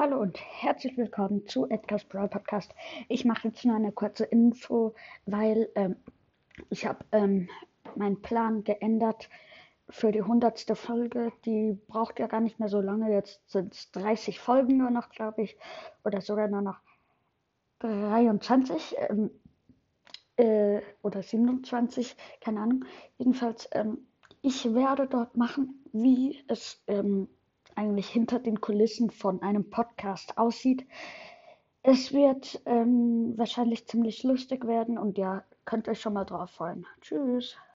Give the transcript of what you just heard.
Hallo und herzlich willkommen zu Edgar's Brawl Podcast. Ich mache jetzt nur eine kurze Info, weil ähm, ich habe ähm, meinen Plan geändert für die hundertste Folge. Die braucht ja gar nicht mehr so lange. Jetzt sind es 30 Folgen nur noch, glaube ich, oder sogar nur noch 23 ähm, äh, oder 27, keine Ahnung. Jedenfalls, ähm, ich werde dort machen, wie es ähm, eigentlich hinter den Kulissen von einem Podcast aussieht. Es wird ähm, wahrscheinlich ziemlich lustig werden und ja, könnt euch schon mal drauf freuen. Tschüss.